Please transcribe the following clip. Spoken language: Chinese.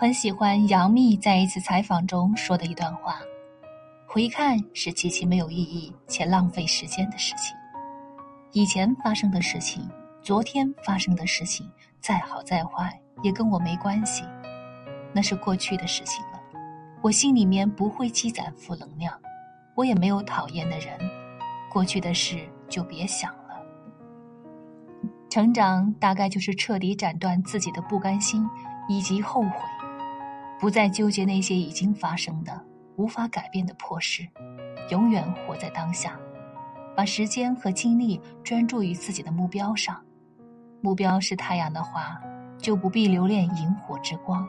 很喜欢杨幂在一次采访中说的一段话：“回看是极其没有意义且浪费时间的事情。以前发生的事情，昨天发生的事情，再好再坏也跟我没关系，那是过去的事情了。我心里面不会积攒负能量，我也没有讨厌的人，过去的事就别想了。成长大概就是彻底斩断自己的不甘心以及后悔。”不再纠结那些已经发生的、无法改变的破事，永远活在当下，把时间和精力专注于自己的目标上。目标是太阳的话，就不必留恋萤火之光。